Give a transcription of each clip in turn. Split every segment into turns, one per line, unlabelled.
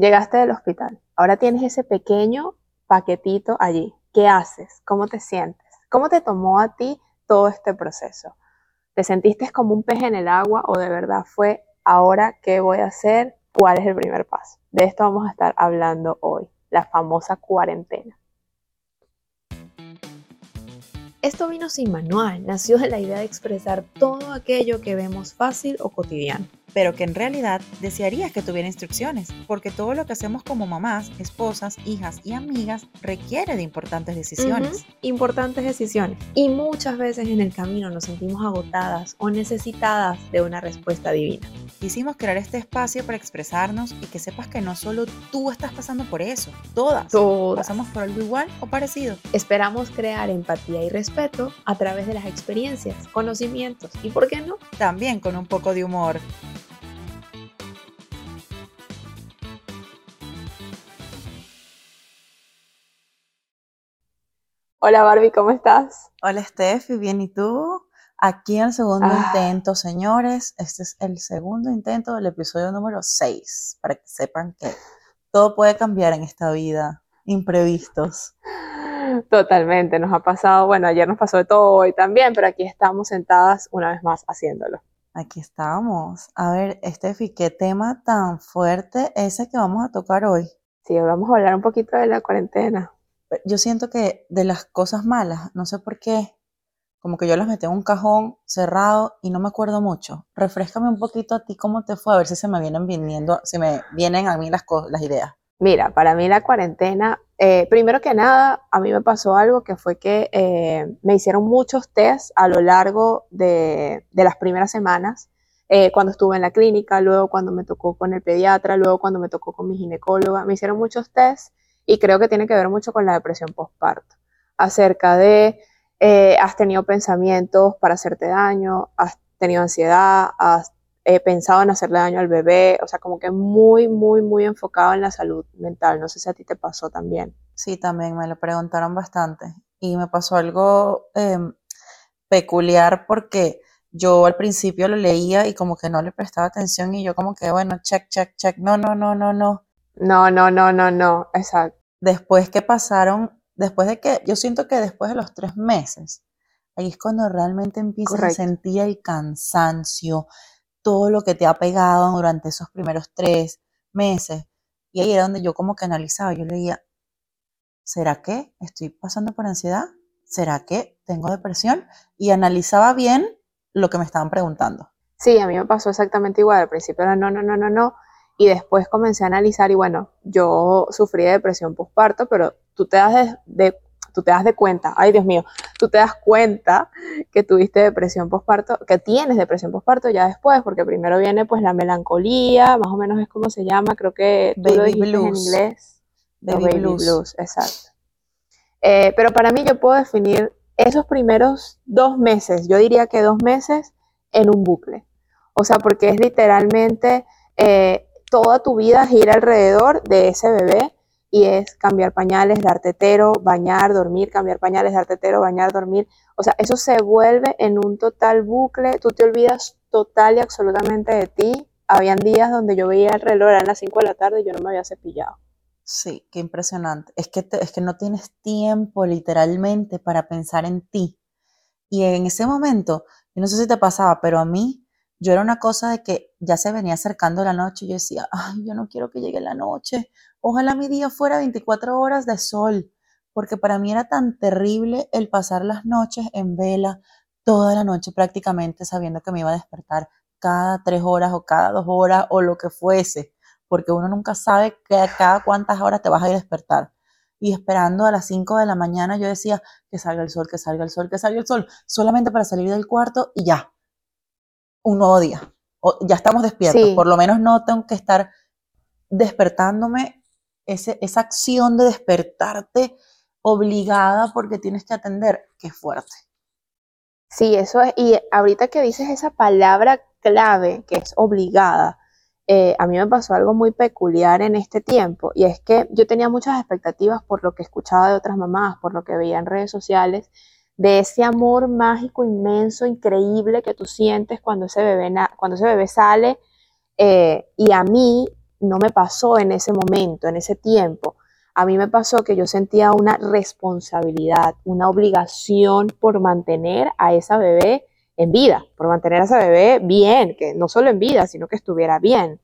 Llegaste del hospital, ahora tienes ese pequeño paquetito allí. ¿Qué haces? ¿Cómo te sientes? ¿Cómo te tomó a ti todo este proceso? ¿Te sentiste como un pez en el agua o de verdad fue ahora qué voy a hacer? ¿Cuál es el primer paso? De esto vamos a estar hablando hoy, la famosa cuarentena. Esto vino sin manual, nació de la idea de expresar todo aquello que vemos fácil o cotidiano
pero que en realidad desearías que tuviera instrucciones, porque todo lo que hacemos como mamás, esposas, hijas y amigas requiere de importantes decisiones.
Importantes decisiones. Y muchas veces en el camino nos sentimos agotadas o necesitadas de una respuesta divina.
Quisimos crear este espacio para expresarnos y que sepas que no solo tú estás pasando por eso, todas,
todas.
pasamos por algo igual o parecido.
Esperamos crear empatía y respeto a través de las experiencias, conocimientos y, ¿por qué no?
También con un poco de humor.
Hola Barbie, ¿cómo estás?
Hola Steffi, bien, ¿y tú? Aquí en el segundo
Ah.
intento, señores. Este es el segundo intento del episodio número 6, para que sepan que todo puede cambiar en esta vida. Imprevistos.
Totalmente, nos ha pasado, bueno, ayer nos pasó de todo hoy también, pero aquí estamos sentadas una vez más haciéndolo.
Aquí estamos. A ver, Steffi, ¿qué tema tan fuerte ese que vamos a tocar hoy?
Sí, hoy vamos a hablar un poquito de la cuarentena.
Yo siento que de las cosas malas, no sé por qué, como que yo las metí en un cajón cerrado y no me acuerdo mucho. Refrescame un poquito a ti cómo te fue, a ver si se me vienen viniendo, si me vienen a mí las, ideas.
Mira, para mí la cuarentena, eh, primero que nada, a mí me pasó algo que fue que eh, me hicieron muchos tests a lo largo de, de las primeras semanas, eh, cuando estuve en la clínica, luego cuando me tocó con el pediatra, luego cuando me tocó con mi ginecóloga, me hicieron muchos tests y creo que tiene que ver mucho con la depresión postparto, acerca de, eh, has tenido pensamientos para hacerte daño, has tenido ansiedad, has eh, pensado en hacerle daño al bebé, o sea, como que muy, muy, muy enfocado en la salud mental. No sé si a ti te pasó también.
Sí, también me lo preguntaron bastante. Y me pasó algo em, peculiar porque yo al principio lo leía y como que no le prestaba atención y yo como que, bueno, check, check, check, no, no, no, no, no.
No, no, no, no, no, exacto.
Después que pasaron, después de que, yo siento que después de los tres meses, ahí es cuando realmente empiezas a sentir el cansancio, todo lo que te ha pegado durante esos primeros tres meses. Y ahí era donde yo como que analizaba, yo leía, ¿será que estoy pasando por ansiedad? ¿Será que tengo depresión? Y analizaba bien lo que me estaban preguntando.
Sí, a mí me pasó exactamente igual. Al principio era no, no, no, no, no. Y después comencé a analizar y bueno, yo sufrí de depresión postparto, pero tú te das de, de- tú te das de cuenta, ay Dios mío, tú te das cuenta que tuviste depresión postparto, que tienes depresión postparto ya después, porque primero viene pues la melancolía, más o menos es como se llama, creo que tú lo
Baby
dijiste en
blues.
inglés.
Baby blues.
exacto. Eh, pero para mí yo puedo definir esos primeros dos meses, yo diría que dos meses en un bucle. O sea, porque es literalmente eh, toda tu vida gira alrededor de ese bebé y es cambiar pañales, dar tetero, bañar, dormir, cambiar pañales, dar tetero, bañar, dormir. O sea, eso se vuelve en un total bucle, tú te olvidas total y absolutamente de ti. Habían días donde yo veía el reloj, eran las 5 de la tarde y yo no me había cepillado.
Sí, qué impresionante. Es que, te- es que no tienes tiempo literalmente para pensar en ti. Y en ese momento, yo no sé si te pasaba, pero a mí, yo era una cosa de que ya se venía acercando la noche y yo decía, ay, yo no quiero que llegue la noche. Ojalá mi día fuera 24 horas de sol, porque para mí era tan terrible el pasar las noches en vela, toda la noche prácticamente sabiendo que me iba a despertar cada tres horas o cada dos horas o lo que fuese porque uno nunca sabe que cada cuántas horas te vas a ir a despertar. Y esperando a las 5 de la mañana yo decía que salga el sol, que salga el sol, que salga el sol, solamente para salir del cuarto y ya, un nuevo día. O ya estamos despiertos,
Sí.
por lo menos no tengo que estar despertándome, ese, esa acción de despertarte obligada porque tienes que atender, qué fuerte.
Sí, eso es. Y ahorita que dices esa palabra clave, que es obligada, eh, a mí me pasó algo muy peculiar en este tiempo, y es que yo tenía muchas expectativas por lo que escuchaba de otras mamás, por lo que veía en redes sociales, de ese amor mágico, inmenso, increíble que tú sientes cuando ese bebé, cuando ese bebé sale. eh, y a mí, no me pasó en ese momento, en ese tiempo. A mí me pasó que yo sentía una responsabilidad, una obligación por mantener a esa bebé en vida, por mantener a esa bebé bien, que no solo en vida, sino que estuviera bien.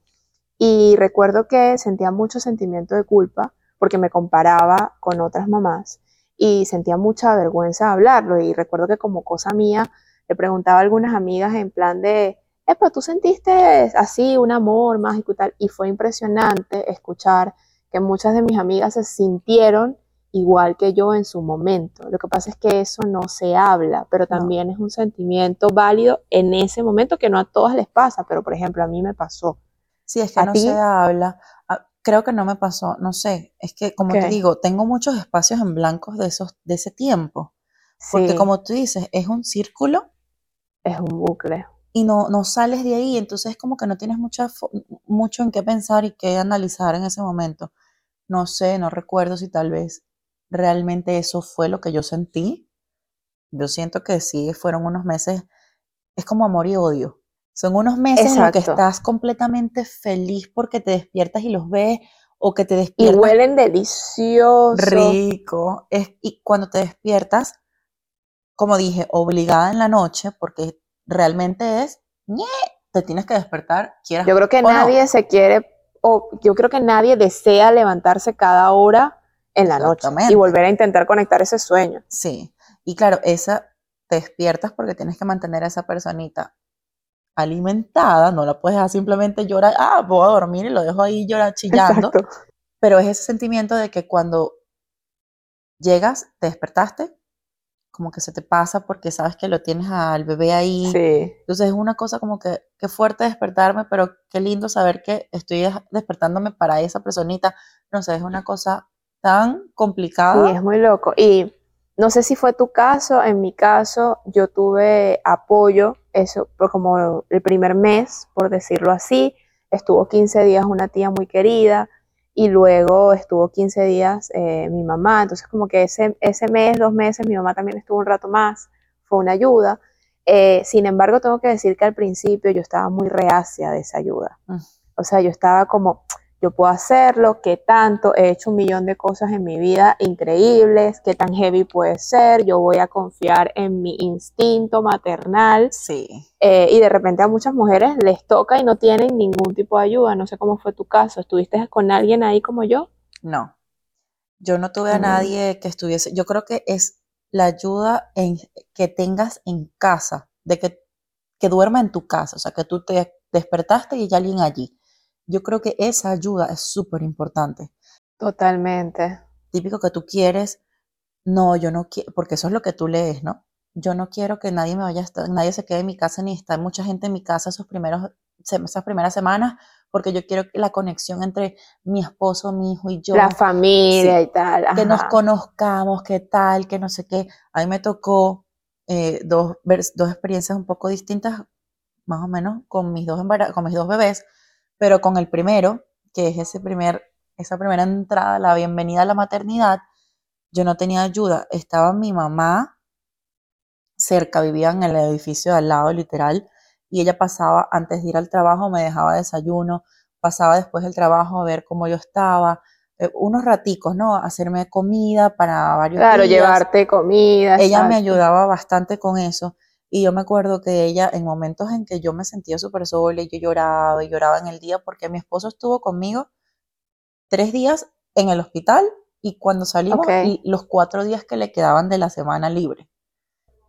Y recuerdo que sentía mucho sentimiento de culpa porque me comparaba con otras mamás y sentía mucha vergüenza de hablarlo. Y recuerdo que como cosa mía le preguntaba a algunas amigas en plan de, Epa, ¿tú sentiste así un amor mágico y tal? Y fue impresionante escuchar que muchas de mis amigas se sintieron igual que yo en su momento. Lo que pasa es que eso no se habla, pero también es un sentimiento válido en ese momento que no a todas les pasa, pero por ejemplo a mí me pasó.
Sí, es que no se habla. Creo que no me pasó, no sé, es que como te digo, tengo muchos espacios en blancos de, esos, de ese tiempo. Porque como tú dices, es un círculo.
Es un bucle
y no, no sales de ahí, entonces como que no tienes mucha, mucho en qué pensar y qué analizar en ese momento. No sé, no recuerdo si tal vez realmente eso fue lo que yo sentí. Yo siento que sí, fueron unos meses, es como amor y odio. Son unos meses en los que estás completamente feliz porque te despiertas y los ves o que te despiertas.
Y huelen delicioso.
Rico. Es, y cuando te despiertas, como dije, obligada en la noche porque realmente es, te tienes que despertar, quieras
Yo creo que nadie se quiere, o yo creo que nadie desea levantarse cada hora en la noche y volver a intentar conectar ese sueño.
Sí, y claro, esa te despiertas porque tienes que mantener a esa personita alimentada, no la puedes dejar simplemente llorar, ah, voy a dormir y lo dejo ahí llorar chillando. Pero es ese sentimiento de que cuando llegas, te despertaste, como que se te pasa porque sabes que lo tienes al bebé ahí. Sí. Entonces es una cosa como que, qué fuerte despertarme, pero qué lindo saber que estoy despertándome para esa personita. No sé, es una cosa tan complicada.
Sí, es muy loco. Y no sé si fue tu caso, en mi caso yo tuve apoyo, eso, pues como el primer mes, por decirlo así, estuvo 15 días una tía muy querida, y luego estuvo 15 días eh, mi mamá, entonces como que ese, ese mes, dos meses, mi mamá también estuvo un rato más, fue una ayuda. Eh, sin embargo, tengo que decir que al principio yo estaba muy reacia de esa ayuda. Mm. O sea, yo estaba como, yo puedo hacerlo, qué tanto, he hecho un millón de cosas en mi vida increíbles, qué tan heavy puede ser, yo voy a confiar en mi instinto maternal.
Sí.
Eh, y de repente a muchas mujeres les toca y no tienen ningún tipo de ayuda. No sé cómo fue tu caso. ¿Estuviste con alguien ahí como yo?
No. Yo no tuve a nadie que estuviese. Yo creo que es la ayuda en, que tengas en casa, de que, que duerma en tu casa, o sea, que tú te despertaste y hay alguien allí yo creo que esa ayuda es súper importante.
Totalmente.
Típico que tú quieres, no, yo no quiero, porque eso es lo que tú lees, ¿no? Yo no quiero que nadie me vaya a estar, nadie se quede en mi casa ni está mucha gente en mi casa esos primeros, esas primeras semanas, porque yo quiero que la conexión entre mi esposo, mi hijo y yo.
La familia y tal.
Que nos conozcamos, qué tal, que no sé qué. A mí me tocó eh, dos, dos experiencias un poco distintas, más o menos, con mis dos, con mis dos bebés pero con el primero, que es ese primer, esa primera entrada, la bienvenida a la maternidad, yo no tenía ayuda. Estaba mi mamá cerca, vivía en el edificio de al lado, literal, y ella pasaba antes de ir al trabajo, me dejaba desayuno, pasaba después del trabajo a ver cómo yo estaba, eh, unos raticos, ¿no? Hacerme comida para varios
claro, llevarte comida.
Ella me ayudaba bastante con eso. Y yo me acuerdo que ella, en momentos en que yo me sentía súper sola y yo lloraba y lloraba en el día, porque mi esposo estuvo conmigo tres días en el hospital y cuando salimos, los cuatro días que le quedaban de la semana libre.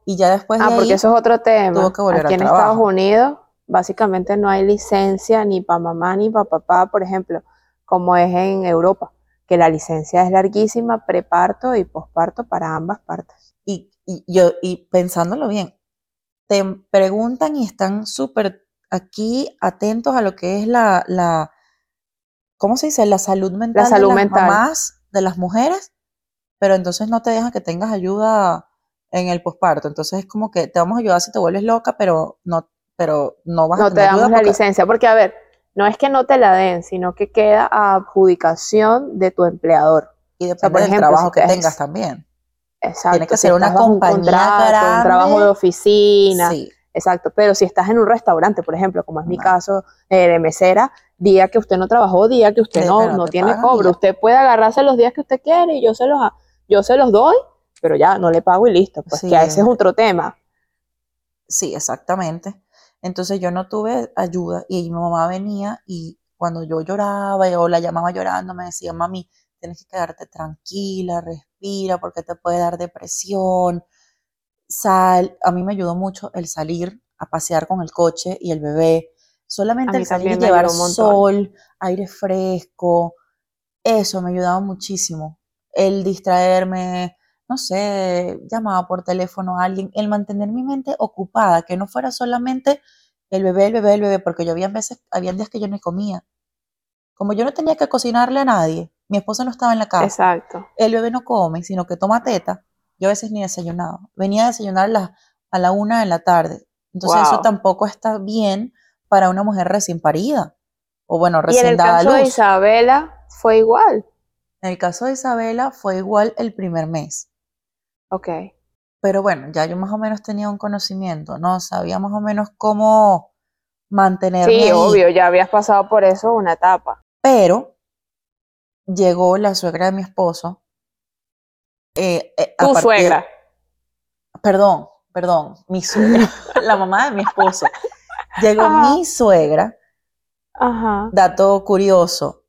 Y ya después
ah,
de
porque eso es otro tema. Tuvo que volver Aquí en Estados Unidos, básicamente no hay licencia ni para mamá ni para papá, por ejemplo, como es en Europa, que la licencia es larguísima, preparto y posparto para ambas partes.
Y, y, yo, y pensándolo bien, te preguntan y están súper aquí atentos a lo que es la, la, ¿cómo se dice? La salud mental
la salud
de
las mental.
mamás, de las mujeres, pero entonces no te dejan que tengas ayuda en el posparto. Entonces es como que te vamos a ayudar si te vuelves loca, pero no, pero no vas
no
a tener
te damos la licencia, porque a ver, no es que no te la den, sino que queda a adjudicación de tu empleador.
Y depende del trabajo que tengas también.
Exacto. Tiene que ser una compañía un, un trabajo de oficina. Exacto, pero si estás en un restaurante, por ejemplo, como es mi caso eh, de mesera, día que usted no trabajó, día que usted
Sí,
no, no tiene
pagan
cobro,
ya.
usted puede agarrarse los días que usted quiere y yo se los, yo se los doy, pero ya no le pago y listo, pues
Sí.
que ese es otro tema.
Sí, exactamente. Entonces yo no tuve ayuda y mi mamá venía y cuando yo lloraba o la llamaba llorando me decía, mami, tienes que quedarte tranquila, respira porque te puede dar depresión. Sal, a mí me ayudó mucho el salir a pasear con el coche y el bebé. Solamente el salir y llevar sol, aire fresco, eso me ayudaba muchísimo. El distraerme, no sé, llamaba por teléfono a alguien, el mantener mi mente ocupada, que no fuera solamente el bebé, el bebé, el bebé, porque yo había veces, había días que yo no comía. Como yo no tenía que cocinarle a nadie, mi esposo no estaba en la casa,
Exacto.
el bebé no come, sino que toma teta, yo a veces ni desayunaba. Venía a desayunar a la, a la una de la tarde. Entonces eso tampoco está bien para una mujer recién parida. O bueno,
Y en
recién
el
dada
caso de. Isabela fue igual.
En el caso de Isabela fue igual el primer mes.
Ok.
Pero bueno, ya yo más o menos tenía un conocimiento, ¿no? Sabía más o menos cómo mantenerme
Sí,
ahí.
obvio, ya habías pasado por eso una etapa.
Pero llegó la suegra de mi esposo. eh, eh,
Tu
partir-
suegra.
Perdón, perdón, mi suegra, la mamá de mi esposo. Llegó
Ajá.
mi suegra,
Ajá.
dato curioso,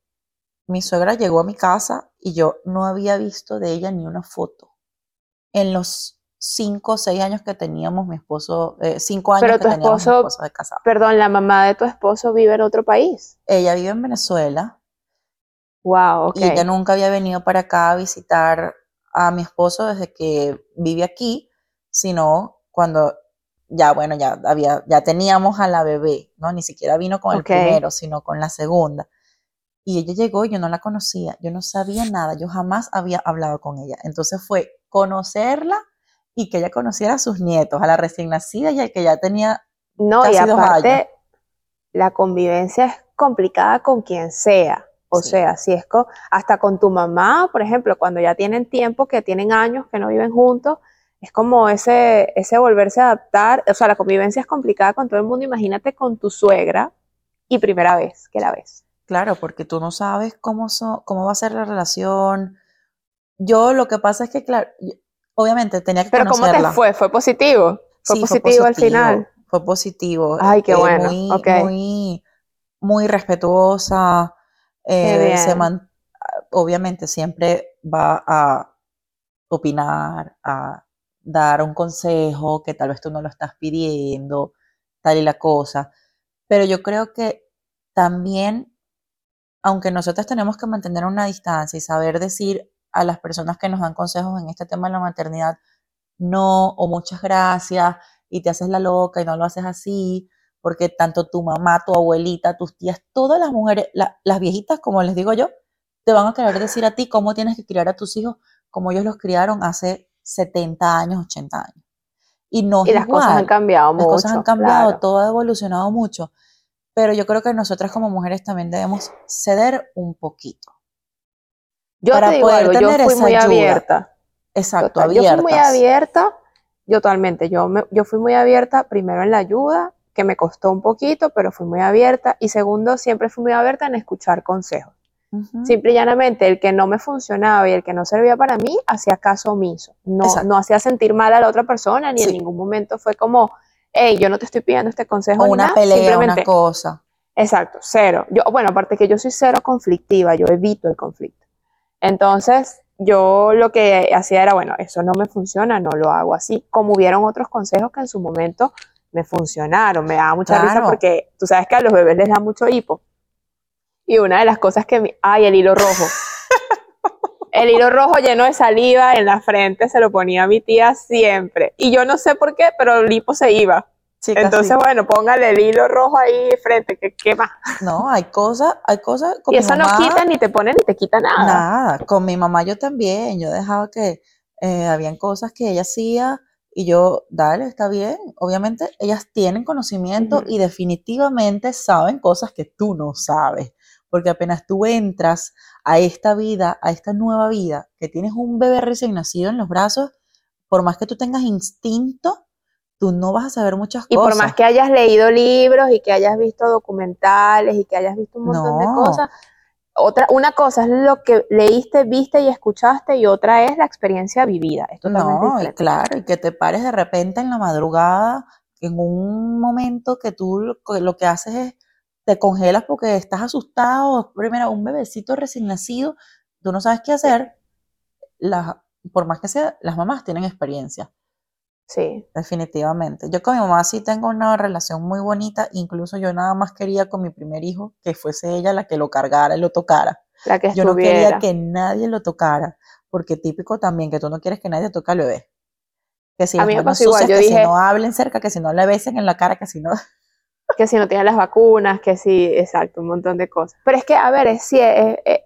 mi suegra llegó a mi casa y yo no había visto de ella ni una foto. En los cinco o seis años que teníamos mi esposo, eh, cinco años
Pero
que
tu
teníamos mi
esposo-
esposo de casado.
Perdón, la mamá de tu esposo vive en otro país.
Ella vive en Venezuela
Wow, ok.
y ella nunca había venido para acá a visitar a mi esposo desde que vive aquí, sino cuando ya, bueno, ya había, ya teníamos a la bebé, ¿no? Ni siquiera vino con el primero, sino con la segunda. Y ella llegó y yo no la conocía, yo no sabía nada, yo jamás había hablado con ella. Entonces fue conocerla y que ella conociera a sus nietos, a la recién nacida y al que ya tenía
No, y
dos
aparte,
años.
la convivencia es complicada con quien sea. O
Sí.
sea, si es hasta con tu mamá, por ejemplo, cuando ya tienen tiempo, que tienen años que no viven juntos, es como ese, ese volverse a adaptar. O sea, la convivencia es complicada con todo el mundo. Imagínate con tu suegra y primera vez que la ves.
Claro, porque tú no sabes cómo, so- cómo va a ser la relación. Yo lo que pasa es que, claro, yo- obviamente tenía que
Pero ¿cómo te fue? ¿Fue positivo? ¿Fue
Sí,
positivo al final?
Fue positivo.
Ay, qué
eh,
bueno,
Muy,
ok.
muy, muy respetuosa. Eh, se man- obviamente siempre va a opinar, a dar un consejo que tal vez tú no lo estás pidiendo, tal y la cosa. Pero yo creo que también, aunque nosotros tenemos que mantener una distancia y saber decir a las personas que nos dan consejos en este tema de la maternidad, no o muchas gracias y te haces la loca y no lo haces así, porque tanto tu mamá, tu abuelita, tus tías, todas las mujeres, la- las viejitas, como les digo yo, te van a querer decir a ti cómo tienes que criar a tus hijos como ellos los criaron hace 70 años, 80 años. Y no
Y
es
las cosas han cambiado
Las cosas han
mucho,
cambiado,
claro.
todo ha evolucionado mucho, pero yo creo que nosotras como mujeres también debemos ceder un poquito.
Yo
para
te digo
poder
algo, yo
tener
fui
esa
muy
ayuda.
abierta.
Exacto,
Total, Yo fui muy abierta, yo totalmente, yo, me- yo fui muy abierta primero en la ayuda, que me costó un poquito, pero fui muy abierta, y segundo, siempre fui muy abierta en escuchar consejos.
Ujú.
Simple y llanamente, el que no me funcionaba y el que no servía para mí, hacía caso omiso. No,
Exacto.
no hacía sentir mal a la otra persona, ni en ningún momento fue como, hey, yo no te estoy pidiendo este consejo
O
ni
una
nada,
pelea, una
simplemente,
cosa.
Exacto, cero. Yo, bueno, aparte que yo soy cero conflictiva, yo evito el conflicto. Entonces, yo lo que hacía era, bueno, eso no me funciona, no lo hago así. Como hubieron otros consejos que en su momento me funcionaron, me daba mucha risa porque tú sabes que a los bebés les da mucho hipo. Y una de las cosas que, mi- ay, el hilo rojo. El hilo rojo lleno de saliva en la frente se lo ponía mi tía siempre. Y yo no sé por qué, pero el hipo se iba.
Chicas,
Entonces,
sí.
bueno, póngale el hilo rojo ahí frente, que qué más.
No, hay cosas, hay cosas con
Y
mi
eso
mamá,
no quita ni te pone ni te quita nada.
nada. Con mi mamá yo también, yo dejaba que eh, habían cosas que ella hacía y yo, dale, está bien. Obviamente ellas tienen conocimiento y definitivamente saben cosas que tú no sabes, porque apenas tú entras a esta vida, a esta nueva vida, que tienes un bebé recién nacido en los brazos, por más que tú tengas instinto, tú no vas a saber muchas
Y
cosas.
por más que hayas leído libros y que hayas visto documentales y que hayas visto un montón de cosas, otra, una cosa es lo que leíste, viste y escuchaste y otra es la experiencia vivida. Es totalmente
No, y
diferente.
claro, y que te pares de repente en la madrugada, en un momento que tú lo, que- lo que haces es te congelas porque estás asustado. Primero, un bebecito recién nacido, tú no sabes qué hacer. Las, por más que sea, las mamás tienen experiencia,
Sí,
definitivamente. Yo con mi mamá sí tengo una relación muy bonita, incluso yo nada más quería con mi primer hijo que fuese ella la que lo cargara y lo tocara.
la que
Yo no quería que nadie lo tocara, porque típico también que tú no quieres que nadie toque al bebé. Que si
A mí me pasó igual, yo
que si no hablen cerca, que si no le besen en la cara, que si no...
que si no tienes las vacunas, que si, exacto, un montón de cosas. Pero es que, a ver, es, es- es-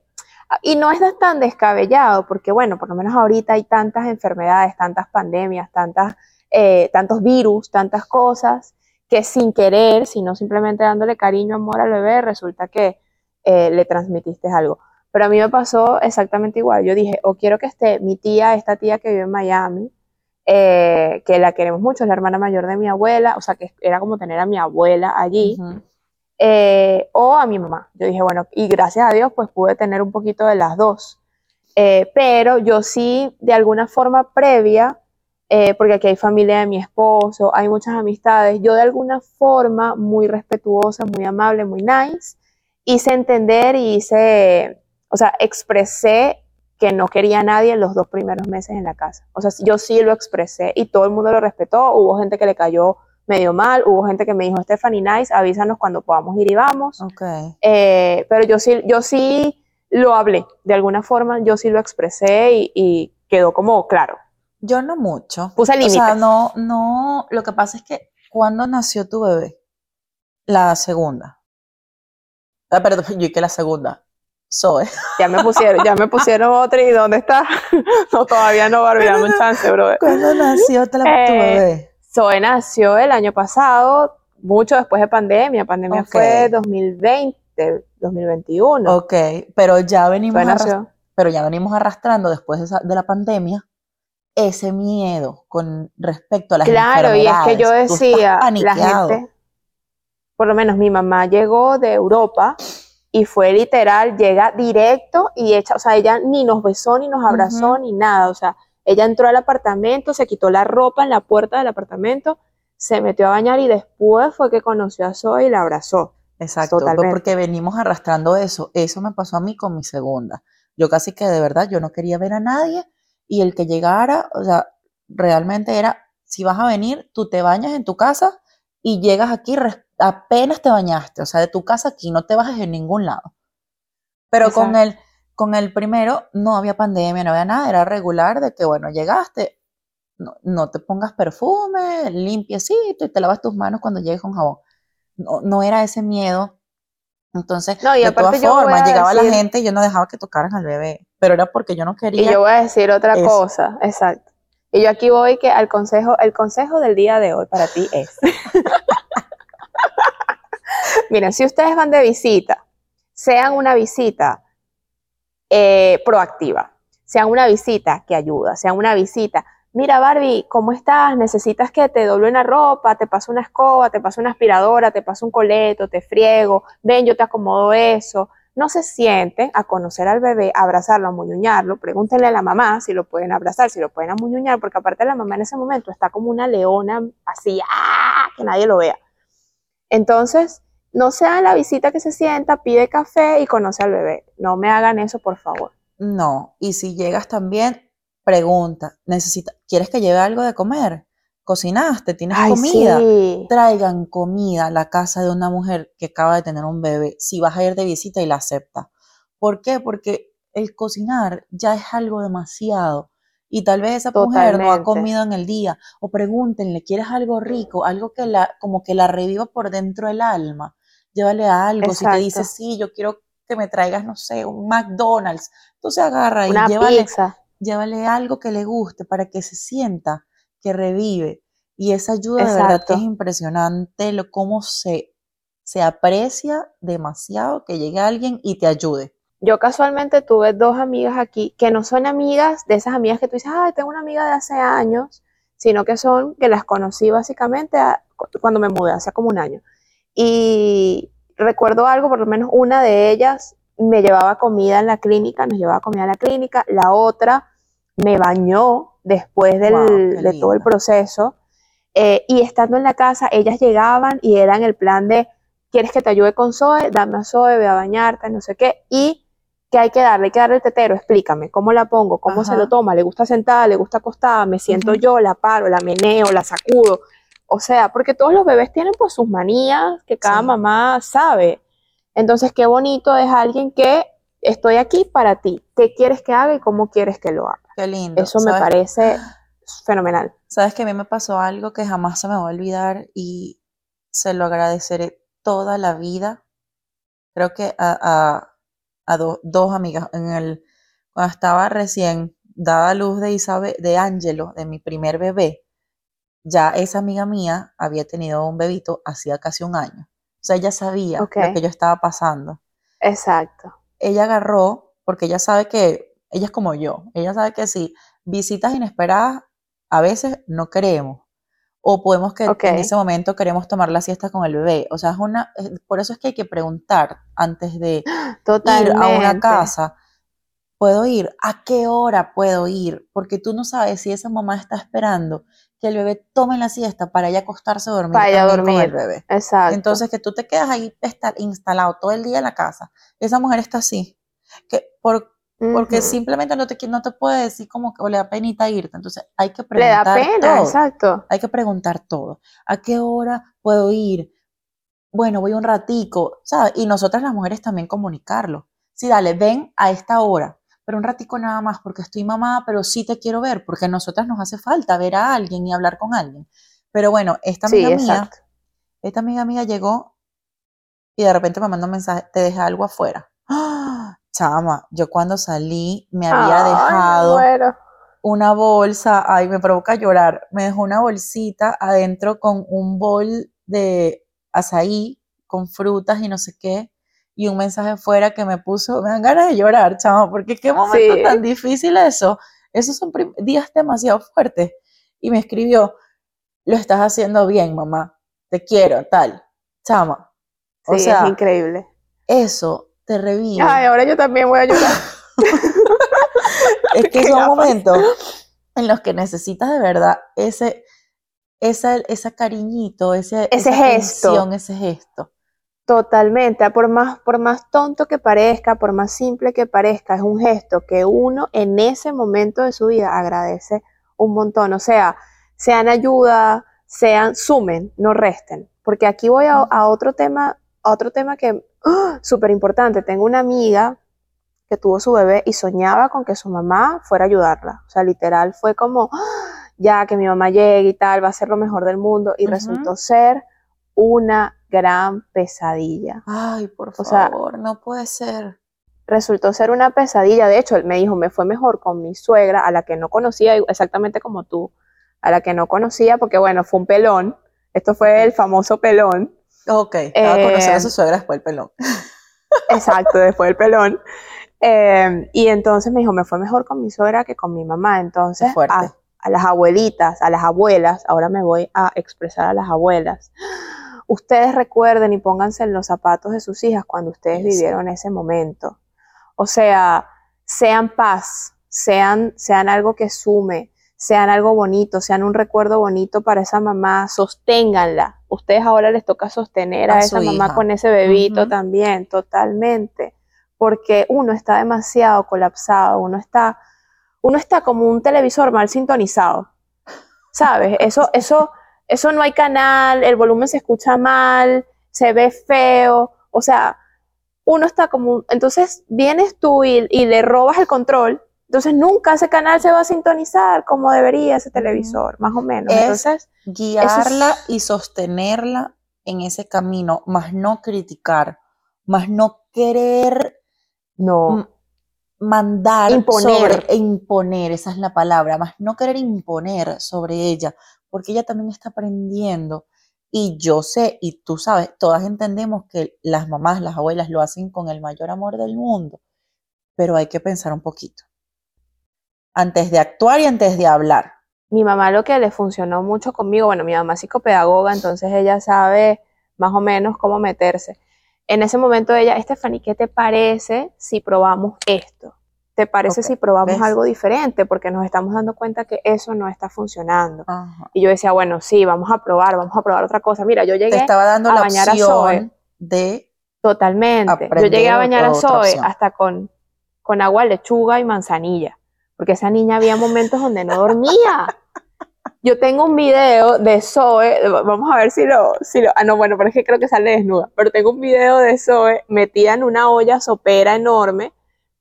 y no es tan descabellado, porque bueno, por lo menos ahorita hay tantas enfermedades, tantas pandemias, tantas, eh, tantos virus, tantas cosas, que sin querer, sino simplemente dándole cariño, amor al bebé, resulta que eh, le transmitiste algo. Pero a mí me pasó exactamente igual. Yo dije, o quiero que esté mi tía, esta tía que vive en Miami, eh, que la queremos mucho, es la hermana mayor de mi abuela, o sea, que era como tener a mi abuela allí. Eh, o a mi mamá. Yo dije, bueno, y gracias a Dios, pues pude tener un poquito de las dos. Eh, pero yo sí, de alguna forma previa, eh, porque aquí hay familia de mi esposo, hay muchas amistades, yo de alguna forma muy respetuosa, muy amable, muy nice, hice entender y hice, o sea, expresé que no quería a nadie en los dos primeros meses en la casa. O sea, yo sí lo expresé y todo el mundo lo respetó. Hubo gente que le cayó medio mal, hubo gente que me dijo, Stephanie, nice, avísanos cuando podamos ir y vamos. Eh, pero yo sí, yo sí lo hablé, de alguna forma yo sí lo expresé y, y quedó como claro.
Yo no mucho.
Puse
O sea,
límites.
no, no, lo que pasa es que, ¿cuándo nació tu bebé? La segunda. Ah, perdón, yo y que la segunda. Zoe.
Ya me pusieron, ya me pusieron otra y ¿dónde está? no, todavía no, Barbie, dame un chance, brother.
¿Cuándo nació tu
Eh,
bebé?
Zoe nació el año pasado, mucho después de pandemia. Pandemia fue 2020, 2021.
Ok, pero ya venimos pero ya venimos arrastrando después de, esa- de la pandemia ese miedo con respecto a las
Claro, y es que yo decía, la gente, por lo menos mi mamá llegó de Europa y fue literal, llega directo y echa, o sea, ella ni nos besó, ni nos abrazó, ni nada, o sea, ella entró al apartamento, se quitó la ropa en la puerta del apartamento, se metió a bañar y después fue que conoció a Zoe y la abrazó.
Exacto,
Totalmente.
porque venimos arrastrando eso. Eso me pasó a mí con mi segunda. Yo casi que de verdad, yo no quería ver a nadie y el que llegara, o sea, realmente era, si vas a venir, tú te bañas en tu casa y llegas aquí, apenas te bañaste, o sea, de tu casa aquí, no te bajes en ningún lado. Pero con el, con el primero no había pandemia, no había nada, era regular de que, bueno, llegaste, no, no te pongas perfume, limpiecito y te lavas tus manos cuando llegues con jabón. No, no era ese miedo. Entonces,
No, y
de todas formas, llegaba la
decir-
gente y yo no dejaba que tocaran al bebé, pero era porque yo no
Y
quería.
yo voy a decir otra
eso.
cosa, exacto. Y yo aquí voy que al consejo, el consejo del día de hoy para ti es. Miren, si ustedes van de visita, sean una visita eh, proactiva, sean una visita que ayuda, sean una visita. Mira, Barbie, ¿cómo estás? ¿Necesitas que te doble una ropa? ¿Te paso una escoba? ¿Te paso una aspiradora? ¿Te paso un coleto? ¿Te friego? Ven, yo te acomodo eso no se sienten a conocer al bebé, a abrazarlo, a muñuñarlo, pregúntenle a la mamá si lo pueden abrazar, si lo pueden amuñuñar, porque aparte la mamá en ese momento está como una leona así, ¡ah! que nadie lo vea. Entonces, no sea la visita que se sienta, pide café y conoce al bebé. No me hagan eso, por favor.
No, y si llegas también, pregunta, necesita, ¿quieres que lleve algo de comer? ¿Cocinaste? ¿Tienes
Ay,
comida?
sí.
Traigan comida a la casa de una mujer que acaba de tener un bebé, si vas a ir de visita y la acepta. ¿Por qué? Porque el cocinar ya es algo demasiado. Y tal vez esa mujer no ha comido en el día. O pregúntenle, ¿quieres algo rico? Algo que la, como que la reviva por dentro del alma. Llévale algo. Si te dice, sí, yo quiero que me traigas, no sé, un McDonald's. Entonces agarra y llévale,
pizza.
llévale algo que le guste para que se sienta que revive. Y esa ayuda de verdad que es impresionante, lo cómo se, se aprecia demasiado que llegue alguien y te ayude.
Yo casualmente tuve dos amigas aquí que no son amigas de esas amigas que tú dices, ay, tengo una amiga de hace años, sino que son que las conocí básicamente cuando me mudé, hace como un año. Y recuerdo algo, por lo menos una de ellas me llevaba comida en la clínica, nos llevaba comida en la clínica, la otra me bañó después de todo el proceso. Eh, y estando en la casa, ellas llegaban y eran el plan de, ¿quieres que te ayude con Zoe? Dame a Zoe, ve a bañarte, no sé qué. Y ¿qué hay que darle? Hay que darle el tetero, explícame, ¿cómo la pongo? ¿Cómo se lo toma? ¿Le gusta sentada? ¿Le gusta acostada? ¿Me siento yo? ¿La paro? ¿La meneo? ¿La sacudo? O sea, porque todos los bebés tienen pues sus manías que cada mamá sabe. Entonces, qué bonito es alguien que estoy aquí para ti. ¿Qué quieres que haga y cómo quieres que lo haga?
Qué lindo.
Eso me parece fenomenal.
Sabes que a mí me pasó algo que jamás se me va a olvidar y se lo agradeceré toda la vida. Creo que a, dos amigas en el cuando estaba recién dada a luz de Isabel, de Ángelo, de mi primer bebé, ya esa amiga mía había tenido un bebito hacía casi un año. O sea, ella sabía lo que yo estaba pasando.
Exacto.
Ella agarró, porque ella sabe que, ella es como yo, ella sabe que si visitas inesperadas, a veces no queremos. O podemos que en ese momento queremos tomar la siesta con el bebé. O sea, es una, por eso es que hay que preguntar antes de ir a una casa. ¿Puedo ir? ¿A qué hora puedo ir? Porque tú no sabes si esa mamá está esperando que el bebé tome la siesta para ella acostarse a dormir,
para dormir.
con el bebé.
Exacto.
Entonces que tú te quedas ahí estar instalado todo el día en la casa. Esa mujer está así, que por, porque simplemente no te, no te puede decir como que le da penita irte. Entonces hay que preguntar
Le da pena, exacto.
Hay que preguntar todo. ¿A qué hora puedo ir? Bueno, voy un ratico, ¿sabes? Y nosotras las mujeres también comunicarlo. Sí, dale, ven a esta hora pero un ratico nada más porque estoy mamá, pero sí te quiero ver, porque a nosotras nos hace falta ver a alguien y hablar con alguien. Pero bueno, esta amiga mía, esta amiga mía llegó y de repente me mandó un mensaje, te dejé algo afuera. Chama, yo cuando salí me había dejado una bolsa, ay, me provoca llorar, me dejó una bolsita adentro con un bol de azaí, con frutas y no sé qué, y un mensaje fuera que me puso, me dan ganas de llorar, chamo, porque qué momento tan difícil eso. Esos son días demasiado fuertes. Y me escribió, lo estás haciendo bien, mamá, te quiero, tal, chama.
O sí, sea, es increíble.
Eso te revive.
Ay, ahora yo también voy a llorar.
es que son momentos en los que necesitas de verdad ese, esa, ese cariñito, ese,
ese gesto.
ese gesto.
Totalmente, por más, por más tonto que parezca, por más simple que parezca, es un gesto que uno en ese momento de su vida agradece un montón. O sea, sean ayuda, sean, sumen, no resten. Porque aquí voy a, otro tema, a otro tema que ¡ah! súper importante. Tengo una amiga que tuvo su bebé y soñaba con que su mamá fuera a ayudarla. O sea, literal fue como, ¡ah! ya que mi mamá llegue y tal, va a ser lo mejor del mundo. Y resultó ser una gran pesadilla.
Ay, por favor, no puede ser.
Resultó ser una pesadilla. De hecho, él me dijo, me fue mejor con mi suegra, a la que no conocía, exactamente como tú, a la que no conocía, porque bueno, fue un pelón. Esto fue el famoso pelón.
Ok, estaba a conocer a su eh, suegra después del pelón.
Exacto, después del pelón. Eh, y entonces me dijo, me fue mejor con mi suegra que con mi mamá. Entonces, a, a, las abuelitas, a las abuelas, ahora me voy a expresar a las abuelas ustedes recuerden y pónganse en los zapatos de sus hijas cuando ustedes vivieron ese momento. O sea, sean paz, sean, sean algo que sume, sean algo bonito, sean un recuerdo bonito para esa mamá, sosténganla. Ustedes ahora les toca sostener a, esa mamá con ese bebito también, totalmente, porque uno está demasiado colapsado, uno está, uno está como un televisor mal sintonizado. ¿Sabes? Eso, eso, eso no hay canal, el volumen se escucha mal, se ve feo, o sea, uno está como, entonces vienes tú y, le robas el control, entonces nunca ese canal se va a sintonizar como debería ese televisor, más o menos. entonces,
guiarla y sostenerla en ese camino, más no criticar, más no querer
no.
mandar imponer. imponer, esa es la palabra, más no querer imponer sobre ella, porque ella también está aprendiendo. Y yo sé, y tú sabes, todas entendemos que las mamás, las abuelas lo hacen con el mayor amor del mundo, pero hay que pensar un poquito. Antes de actuar y antes de hablar.
mi mamá lo que le funcionó mucho conmigo, bueno, mi mamá es psicopedagoga, entonces ella sabe más o menos cómo meterse. En ese momento ella, Stephanie, ¿qué te parece si probamos esto? ¿Te parece si probamos
¿ves?
algo diferente? Porque nos estamos dando cuenta que eso no está funcionando.
Ajá.
Y yo decía, bueno, sí, vamos a probar, vamos a probar otra cosa. Mira, yo
Te
llegué
estaba dando
a
la
bañar a Zoe.
de
totalmente. Yo llegué a bañar a Zoe
opción.
hasta con, con agua, lechuga y manzanilla. Porque esa niña había momentos donde no dormía. Yo tengo un video de Zoe, vamos a ver si lo, si lo, ah no, bueno, pero es que creo que sale desnuda, pero tengo un video de Zoe metida en una olla sopera enorme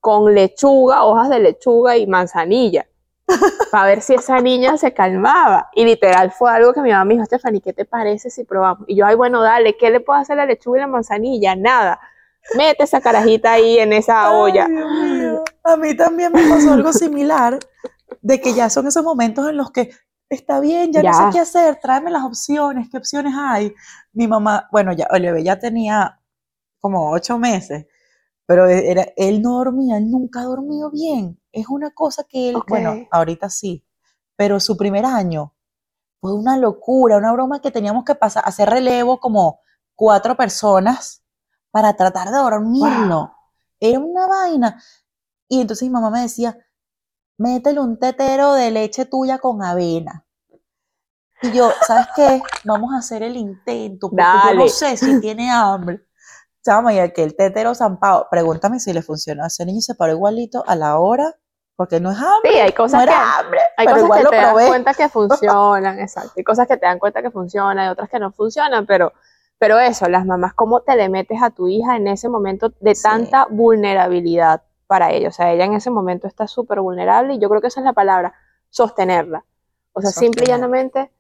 con lechuga, hojas de lechuga y manzanilla, para ver si esa niña se calmaba. Y literal fue algo que mi mamá me dijo, Stephanie, ¿qué te parece si probamos? Y yo, ay, bueno, dale, ¿qué le puedo hacer a la lechuga y la manzanilla? Nada. Mete esa carajita ahí en esa
Ay,
olla.
Dios mío. A mí también me pasó algo similar, de que ya son esos momentos en los que está bien, ya, no sé qué hacer, tráeme las opciones, qué opciones hay. Mi mamá, bueno, ya, el bebé ya tenía como ocho meses, pero e- era, él no dormía, él nunca ha dormido bien. Es una cosa que él, bueno, ahorita sí, pero su primer año fue una locura, una broma que teníamos que pasar, hacer relevo como cuatro personas para tratar de dormirlo.
Wow.
Era una vaina. Y entonces mi mamá me decía, métele un tetero de leche tuya con avena. Y yo, ¿sabes qué? Vamos a hacer el intento, porque yo no sé si tiene hambre. Chama, y aquel tetero zampado, pregúntame si le funcionó. Ese niño se paró igualito a la hora, porque no es hambre,
Sí, hay cosas
no
que,
hambre,
hay
pero
cosas
igual
que te
probé.
cuenta que funcionan, exacto. Hay cosas que te dan cuenta que funcionan, hay otras que no funcionan, pero, pero eso, las mamás, ¿cómo te le metes a tu hija en ese momento de
Sí.
tanta vulnerabilidad para ella? O sea, ella en ese momento está súper vulnerable y yo creo que esa es la palabra, sostenerla. O sea, simple y llanamente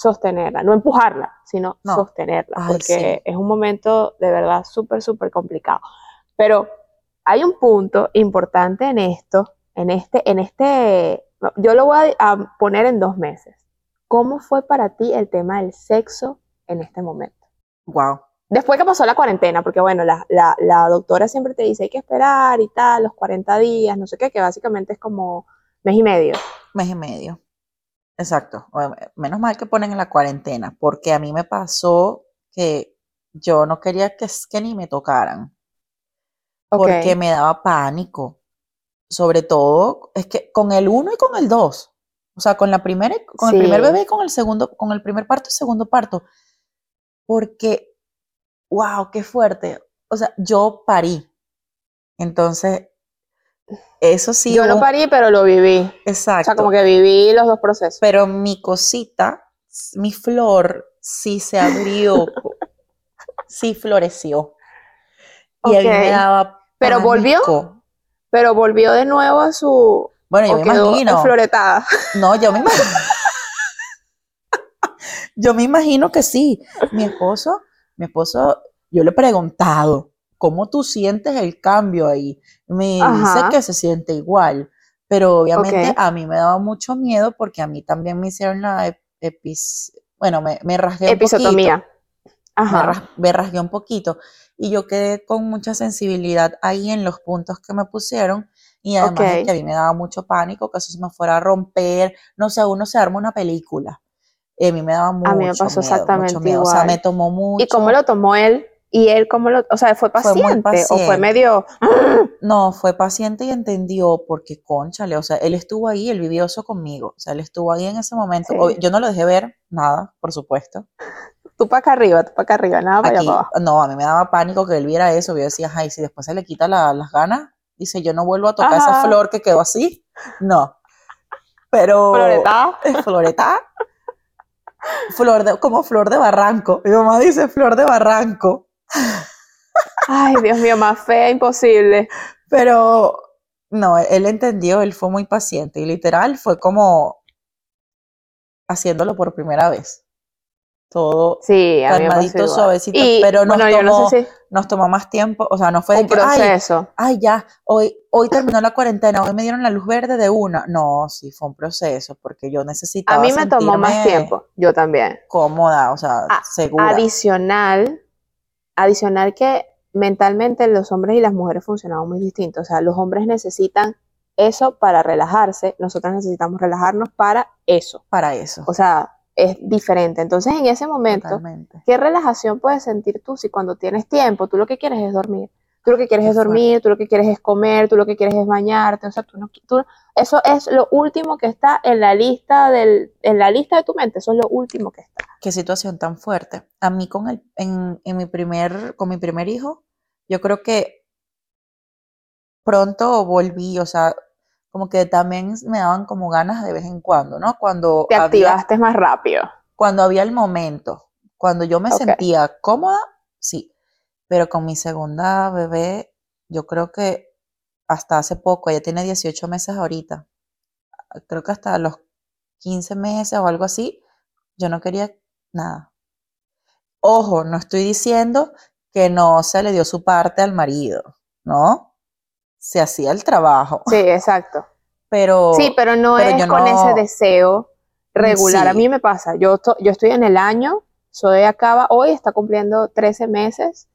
sostenerla, no empujarla, sino
No.
sostenerla,
Ay,
porque
sí.
es un momento de verdad súper, súper complicado. Pero hay un punto importante en esto, en este, en este, no, yo lo voy a, a poner en dos meses. ¿Cómo fue para ti el tema del sexo en este momento?
Wow.
Después que pasó la cuarentena, porque bueno, la, la, la doctora siempre te dice hay que esperar y tal, los 40 días, no sé qué, que básicamente es como mes y medio.
mes y medio. Exacto. Menos mal que ponen en la cuarentena, porque a mí me pasó que yo no quería que, que ni me tocaran, porque me daba pánico. Sobre todo, es que con el uno y con el dos. O sea, con la primera, con el primer bebé y con el segundo, con el primer parto y segundo parto. Porque, wow, qué fuerte. O sea, yo parí. Entonces, eso sí.
Yo no parí, pero lo viví. O
Exacto.
sea, como que viví los dos procesos.
pero mi cosita, mi flor, sí se abrió, sí floreció. Y a mí me daba
¿Pero volvió? Pero volvió de nuevo a su...
Bueno, yo
o
me imagino.
enfloretada.
No, yo me imagino. Yo me imagino que sí. Mi esposo, mi esposo, yo le he preguntado, ¿cómo tú sientes el cambio ahí? Me dice
Ajá.
que se siente igual, pero obviamente
Ok.
a mí me daba mucho miedo porque a mí también me hicieron la ep- epis, bueno, me, me rasgué un poquito.
Episotomía.
me,
Ajá.
ras- me rasgué un poquito y yo quedé con mucha sensibilidad ahí en los puntos que me pusieron y además de
Ok.
que a mí me daba mucho pánico que eso se me fuera a romper, no sé, uno se arma una película. Y a mí me daba mucho
A mí me pasó
miedo,
exactamente
mucho miedo. O sea,
igual.
me tomó mucho.
¿Y cómo lo tomó él? ¿Y él cómo lo...? O sea, ¿fue paciente? ¿O fue medio...?
No, fue paciente y entendió porque, conchale, o sea, él estuvo ahí, él vivió eso conmigo. O sea, él estuvo ahí en ese momento.
Sí.
Yo no lo dejé ver nada, por supuesto.
Tú para acá arriba, tú para acá arriba, nada para allá
Aquí,
para abajo.
no, a mí me daba pánico que él viera eso. Yo decía, ay, si después se le quita la- las ganas, dice, yo no vuelvo a tocar esa flor que quedó así. No. Pero
Floretada.
es floreta. Flor de, como flor de barranco. Mi mamá dice flor de barranco.
Ay, Dios mío, más fea imposible.
Pero no, él entendió, él fue muy paciente y literal fue como haciéndolo por primera vez. Todo
Sí, a
calmadito, suavecito,
Y,
pero nos,
bueno, yo no
tomó,
sé si
nos tomó más tiempo, o sea, no fue de
un
que, ay,
proceso.
ay, ya, hoy, hoy terminó la cuarentena, hoy me dieron la luz verde de una. No, sí, fue un proceso, porque yo
A
necesitaba
mí me tomó más tiempo, yo también.
cómoda, o sea,
A-
segura.
Adicional, adicional que mentalmente los hombres y las mujeres funcionamos muy distintos. O sea, los hombres necesitan eso para relajarse, nosotros necesitamos relajarnos para eso.
Para eso.
O sea, es diferente. Entonces, en ese momento,
Totalmente.
¿qué relajación puedes sentir tú si cuando tienes tiempo, tú lo que quieres es dormir? Tú lo que quieres es dormir, tú lo que quieres es comer, tú lo que quieres es bañarte, o sea, tú no, tú- eso es lo último que está en la lista del, en la lista de tu mente, eso es lo último que está.
Qué situación tan fuerte. A mí con el, en, en mi primer, con mi primer hijo, yo creo que pronto volví, o sea, como que también me daban como ganas de vez en cuando, ¿no? Cuando
Te
había,
activaste más rápido.
cuando había el momento, cuando yo me sentía cómoda, sí, pero con mi segunda bebé, yo creo que hasta hace poco, ella tiene 18 meses ahorita, creo que hasta los 15 meses o algo así, yo no quería nada. Ojo, no estoy diciendo que no se le dio su parte al marido, ¿no? Se hacía el trabajo,
Sí, exacto.
pero
Sí, pero no
pero
es con ese deseo regular. A mí me pasa, yo, yo estoy en el año, soy acaba, hoy está cumpliendo 13 meses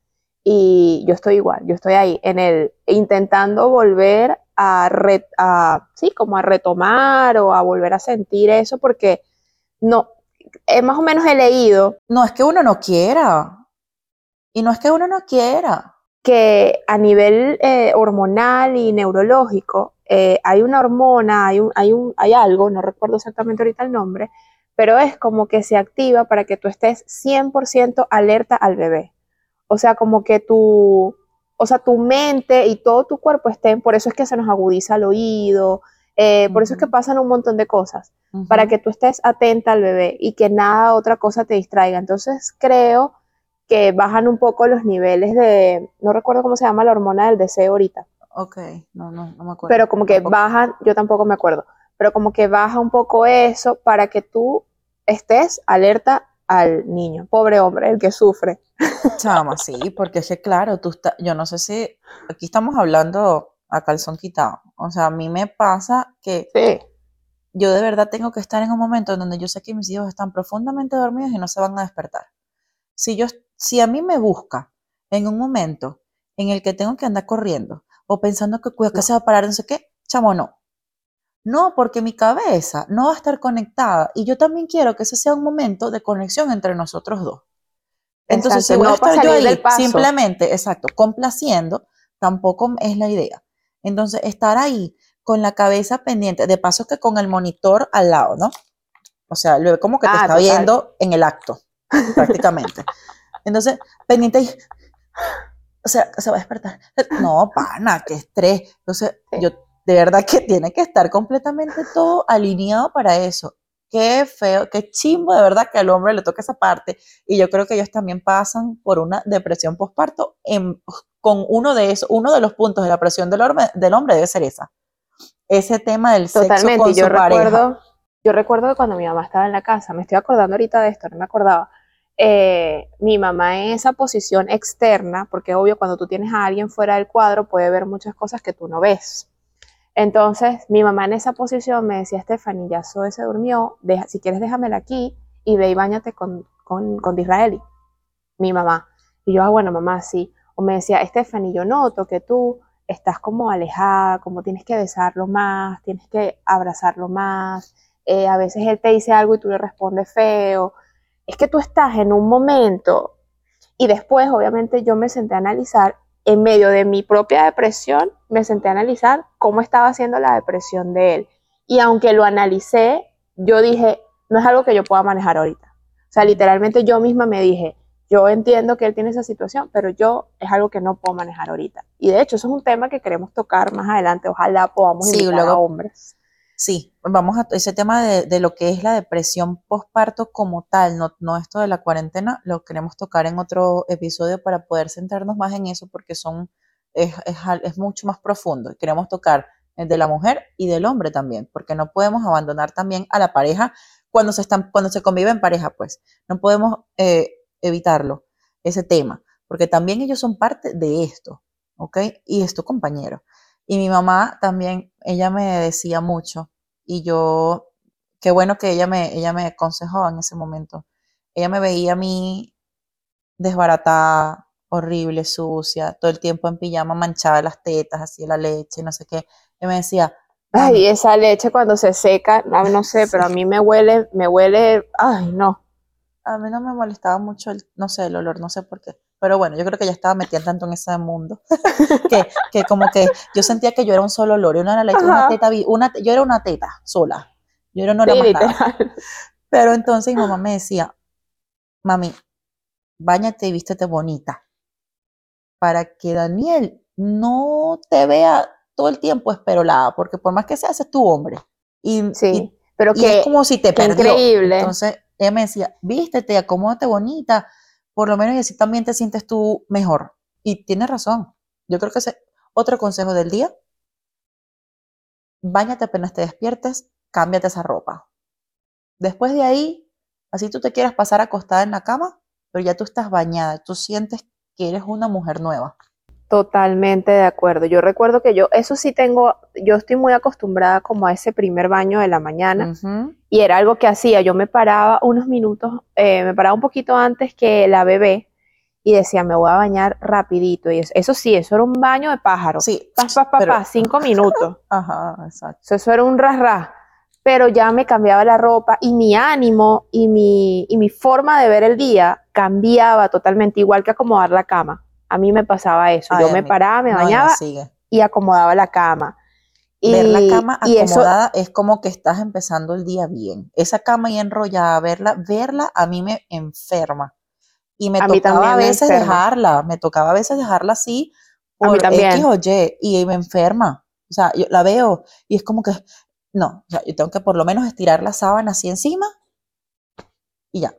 y yo estoy igual, yo estoy ahí en el intentando volver a, re- a sí, como a retomar o a volver a sentir eso porque no, eh, más o menos he leído
no es que uno no quiera. Y no es que uno no quiera.
que a nivel eh, hormonal y neurológico eh, hay una hormona, hay, un, hay, un, hay algo, no recuerdo exactamente ahorita el nombre, pero es como que se activa para que tú estés 100% alerta al bebé. O sea, como que tu, o sea, tu mente y todo tu cuerpo estén, por eso es que se nos agudiza el oído, eh, por eso es que pasan un montón de cosas para que tú estés atenta al bebé y que nada otra cosa te distraiga. Entonces creo que bajan un poco los niveles de, no recuerdo cómo se llama la hormona del deseo ahorita,
Ok, no, no, no me acuerdo.
pero como que
tampoco.
bajan, yo tampoco me acuerdo, pero como que baja un poco eso para que tú estés alerta al niño, pobre hombre, el que sufre.
Chama, sí, porque es que claro, tú estás, yo no sé si aquí estamos hablando a calzón quitado. O sea, a mí me pasa que
Sí,
yo de verdad tengo que estar en un momento en donde yo sé que mis hijos están profundamente dormidos y no se van a despertar. Si yo, si a mí me busca en un momento en el que tengo que andar corriendo o pensando que cuidado que se va a parar, no sé qué, chamo, no. No, porque mi cabeza no va a estar conectada y yo también quiero que ese sea un momento de conexión entre nosotros dos. Entonces, si voy a
no para
estar yo ahí simplemente, exacto, complaciendo, tampoco es la idea. Entonces, estar ahí con la cabeza pendiente, de paso que con el monitor al lado, ¿no? O sea, como que te
Ah,
está
total.
viendo en el acto, prácticamente. Entonces, pendiente y, o sea, se va a despertar. No, pana, qué estrés. Entonces,
Sí.
yo, de verdad que tiene que estar completamente todo alineado para eso. Qué feo, qué chimbo de verdad que al hombre le toque esa parte. Y yo creo que ellos también pasan por una depresión postparto en- con uno de esos, uno de los puntos de la presión del hombre, del hombre debe ser esa. Ese tema del sexo
Totalmente,
con
y yo
su pareja.
recuerdo, yo recuerdo que cuando mi mamá estaba en la casa, me estoy acordando ahorita de esto, no me acordaba, eh, mi mamá en esa posición externa, porque obvio cuando tú tienes a alguien fuera del cuadro puede ver muchas cosas que tú no ves. Entonces, mi mamá en esa posición me decía, Stephanie, ya Zoe se durmió, si quieres déjamela aquí y ve y bañate con, con, con Disraeli, mi mamá. Y yo, ah, bueno, mamá, sí. O me decía, Stephanie, yo noto que tú estás como alejada, como tienes que besarlo más, tienes que abrazarlo más. eh, a veces él te dice algo y tú le respondes feo. Es que tú estás en un momento y después, obviamente, yo me senté a analizar, en medio de mi propia depresión, me senté a analizar cómo estaba haciendo la depresión de él. Y aunque lo analicé, yo dije, no es algo que yo pueda manejar ahorita. O sea, literalmente yo misma me dije, yo entiendo que él tiene esa situación, pero yo es algo que no puedo manejar ahorita. Y de hecho, eso es un tema que queremos tocar más adelante. Ojalá podamos
Sí,
invitar a
luego-
hombres.
Sí, vamos a ese tema de, de lo que es la depresión postparto como tal, no, no esto de la cuarentena, lo queremos tocar en otro episodio para poder centrarnos más en eso porque son, es, es es mucho más profundo. Queremos tocar el de la mujer y del hombre también, porque no podemos abandonar también a la pareja cuando se están, cuando se convive en pareja, pues. No podemos eh, evitarlo, ese tema, porque también ellos son parte de esto, ¿ok? Y es tu compañero. Y mi mamá también, ella me decía mucho y yo, qué bueno que ella me, ella me aconsejó en ese momento. Ella me veía a mí desbaratada, horrible, sucia, todo el tiempo en pijama, manchada las tetas, así la leche, no sé qué. Y me decía,
Ay, esa leche cuando se seca, no, no sé, pero a mí me huele, me huele, ay, no.
A mí no me molestaba mucho el, no sé, el olor, no sé por qué. Pero bueno, yo creo que ya estaba metida tanto en ese mundo que, que como que yo sentía que yo era un solo olor. Yo no era leche, una
Ajá.
teta, una, yo era una teta sola. Yo era- no era
Sí,
más nada.
literal.
Pero entonces mi mamá me decía, mami, báñate y vístete bonita para que Daniel no te vea todo el tiempo esperolada, porque por más que sea, ese es tu hombre. Y,
Sí, pero
y,
que
es como si te perdió.
increíble.
Entonces ella me decía, vístete, acomódate bonita, por lo menos y así también te sientes tú mejor. Y tienes razón. Yo creo que ese otro consejo del día, báñate apenas te despiertes, cámbiate esa ropa. Después de ahí, así tú te quieras pasar acostada en la cama, pero ya tú estás bañada, tú sientes que eres una mujer nueva.
Totalmente de acuerdo. Yo recuerdo que yo, eso sí tengo, yo estoy muy acostumbrada como a ese primer baño de la mañana y era algo que hacía. Yo me paraba unos minutos, eh, me paraba un poquito antes que la bebé y decía, me voy a bañar rapidito. Y eso, eso sí, eso era un baño de pájaro.
Sí,
Pa, pa, pa,
pero-
pa, cinco minutos.
Ajá, exacto.
Eso, eso era un ras Pero ya me cambiaba la ropa y mi ánimo y mi, y mi forma de ver el día cambiaba totalmente, igual que acomodar la cama. A mí me pasaba eso.
Ay,
Yo me paraba, me
No,
bañaba y acomodaba la cama. Y,
Ver la cama
y eso,
acomodada es como que estás empezando el día bien. Esa cama ahí enrollada, verla, verla a mí me enferma. Y me
A
tocaba a veces dejarla, me tocaba a veces dejarla así por. X o Y y me enferma. O sea, yo la veo y es como que, no, o sea, yo tengo que por lo menos estirar la sábana así encima y ya.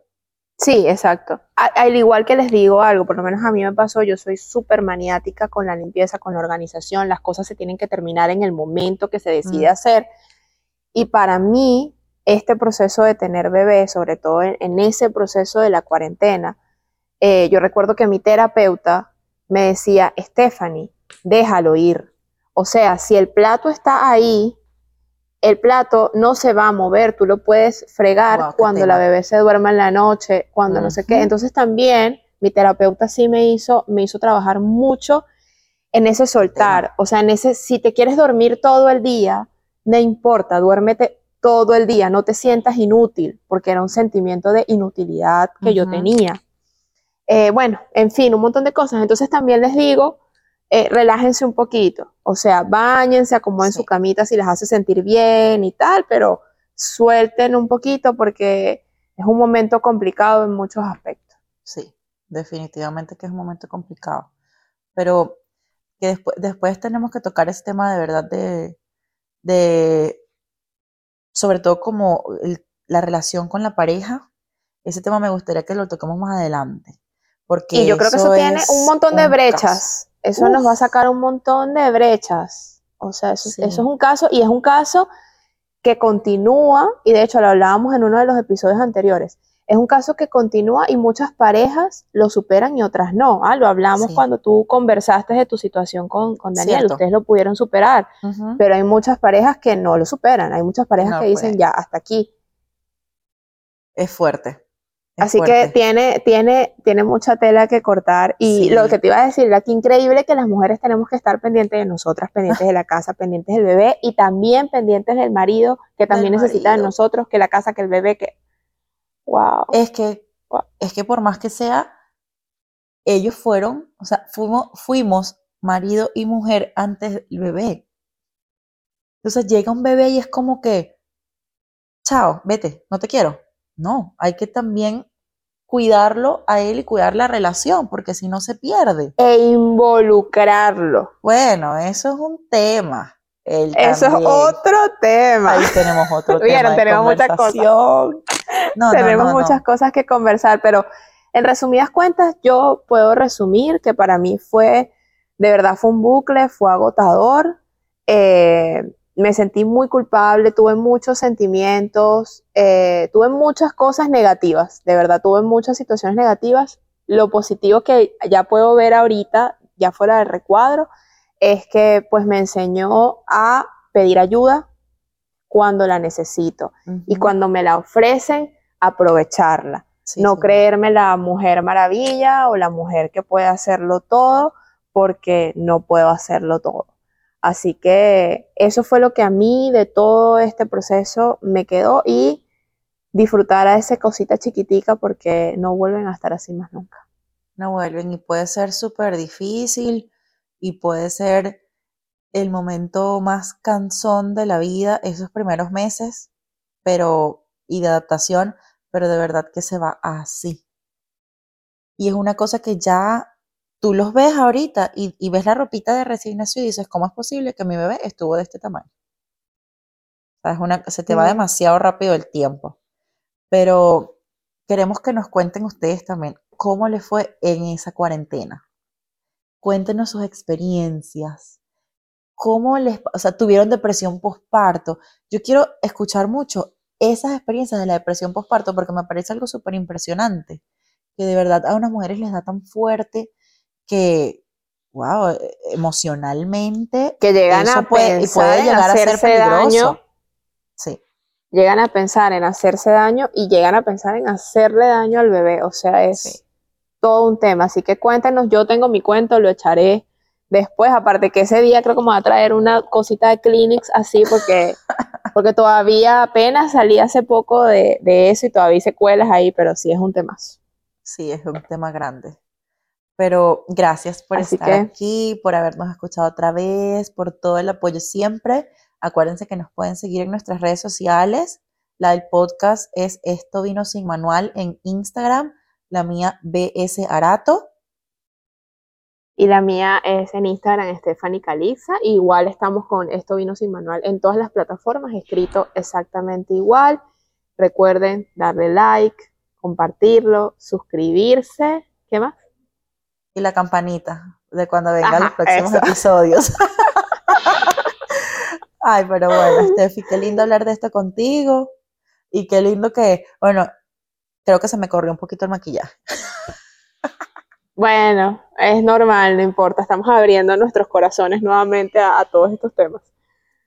Sí, exacto. A- al igual que les digo algo, por lo menos a mí me pasó, yo soy súper maniática con la limpieza, con la organización, las cosas se tienen que terminar en el momento que se decide
Mm.
hacer. Y para mí, este proceso de tener bebé, sobre todo en, en ese proceso de la cuarentena, eh, yo recuerdo que mi terapeuta me decía, Stephanie, déjalo ir. O sea, si el plato está ahí, el plato no se va a mover, tú lo puedes fregar cuando la bebé se duerma en la noche, cuando no sé qué. Entonces también mi terapeuta sí me hizo, me hizo trabajar mucho en ese soltar. O sea, en ese, si te quieres dormir todo el día, no importa, duérmete todo el día, no te sientas inútil, porque era un sentimiento de inutilidad que yo tenía. Eh, bueno, en fin, un montón de cosas. Entonces también les digo, eh, relájense un poquito. O sea, bañense, acomoden
Sí.
su camita si les hace sentir bien y tal, pero suelten un poquito porque es un momento complicado en muchos aspectos.
Sí, definitivamente que es un momento complicado. Pero que después, después tenemos que tocar ese tema de verdad de, de sobre todo como el- la relación con la pareja. Ese tema me gustaría que lo toquemos más adelante. Porque
Y yo creo que eso tiene un montón de
un
brechas.
caso.
Eso nos va a sacar un montón de brechas. O sea, eso,
Sí.
eso es un caso y es un caso que continúa, y de hecho lo hablábamos en uno de los episodios anteriores. Es un caso que continúa y muchas parejas lo superan y otras no. Ah, lo hablamos
Sí.
cuando tú conversaste de tu situación con, con Daniel.
Cierto.
Ustedes lo pudieron superar, pero hay muchas parejas que no lo superan. Hay muchas parejas
No
que dicen
pueden.
ya, hasta aquí.
Es fuerte.
Así que tiene, tiene, tiene mucha tela que cortar. Y
Sí.
lo que te iba a decir, la que increíble que las mujeres tenemos que estar pendientes de nosotras, pendientes de la casa, pendientes del bebé y también pendientes del marido, que también
Del
necesita de nosotros, que la casa, que el bebé, que. ¡Wow!
Es que,
Guau.
es que por más que sea, ellos fueron, o sea, fuimos, fuimos marido y mujer antes del bebé. Entonces llega un bebé y es como que, chao, vete, no te quiero. No, hay que también cuidarlo a él y cuidar la relación, porque si no se pierde.
E involucrarlo.
Bueno, eso es un tema. Él
Eso es otro tema.
Ahí tenemos otro tema.
Vieron,
de
tenemos muchas cosas.
No, no,
Tenemos
no, no.
muchas cosas que conversar, pero en resumidas cuentas, yo puedo resumir que para mí fue, de verdad fue un bucle, fue agotador, eh, me sentí muy culpable, tuve muchos sentimientos, eh, tuve muchas cosas negativas, de verdad tuve muchas situaciones negativas. Lo positivo que ya puedo ver ahorita, ya fuera del recuadro, es que pues me enseñó a pedir ayuda cuando la necesito y cuando me la ofrecen, aprovecharla.
Sí,
no
sí.
creerme la mujer maravilla o la mujer que puede hacerlo todo porque no puedo hacerlo todo. Así que eso fue lo que a mí de todo este proceso me quedó y disfrutar a esa cosita chiquitica porque no vuelven a estar así más nunca.
No vuelven y puede ser súper difícil y puede ser el momento más cansón de la vida esos primeros meses, pero y de adaptación, pero de verdad que se va así. Y es una cosa que ya tú los ves ahorita y, ves la ropita de recién nacido y dices, ¿cómo es posible que mi bebé estuvo de este tamaño? una, se te va demasiado rápido el tiempo. Pero queremos que nos cuenten ustedes también cómo les fue en esa cuarentena. Cuéntenos sus experiencias. ¿Cómo les, o sea, tuvieron depresión postparto? Yo quiero escuchar mucho esas experiencias de la depresión postparto porque me parece algo súper impresionante, que de verdad a unas mujeres les da tan fuerte que, wow, e, emocionalmente,
que llegan a puede, pensar puede llegar a ser peligroso. Sí. Llegan a pensar en hacerse daño y llegan a pensar en hacerle daño al bebé. O sea, es todo un tema. Así que cuéntenos, yo tengo mi cuento, lo echaré después. Aparte que ese día creo que me va a traer una cosita de Kleenex así porque, porque todavía apenas salí hace poco de, de eso y todavía hay secuelas ahí, pero sí es un tema.
Sí, es un tema grande. Pero gracias por estar aquí, por habernos escuchado otra vez, por todo el apoyo siempre. Acuérdense que nos pueden seguir en nuestras redes sociales. La del podcast es Esto Vino Sin Manual en Instagram, la mía BS Arato.
Y la mía es en Instagram, Stephanie Caliza. Igual estamos con Esto Vino Sin Manual en todas las plataformas, escrito exactamente igual. Recuerden darle like, compartirlo, suscribirse. ¿Qué más?
Y la campanita de cuando vengan los próximos episodios. Ay, pero bueno, Steffi, qué lindo hablar de esto contigo. Y qué lindo que, bueno, creo que se me corrió un poquito el maquillaje.
Bueno, es normal, no importa. Estamos abriendo nuestros corazones nuevamente a, todos estos temas.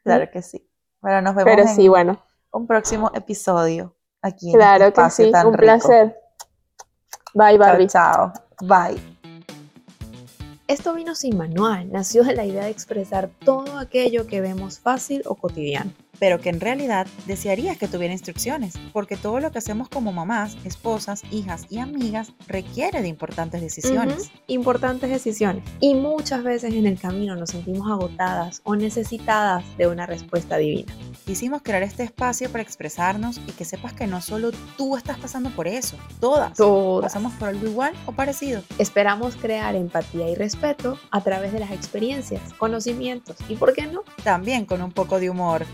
Claro que sí. Bueno, nos vemos
Pero sí, bueno.
un próximo episodio aquí
en Claro este que sí, un placer. Bye, Barbie.
chao. Bye.
Esto vino sin manual, nació de la idea de expresar todo aquello que vemos fácil o cotidiano
pero que en realidad desearías que tuviera instrucciones, porque todo lo que hacemos como mamás, esposas, hijas y amigas requiere de importantes decisiones.
Importantes decisiones. Y muchas veces en el camino nos sentimos agotadas o necesitadas de una respuesta divina.
Quisimos crear este espacio para expresarnos y que sepas que no solo tú estás pasando por eso, todas,
todas.
pasamos por algo igual o parecido.
Esperamos crear empatía y respeto a través de las experiencias, conocimientos y, ¿por qué no?
También con un poco de humor.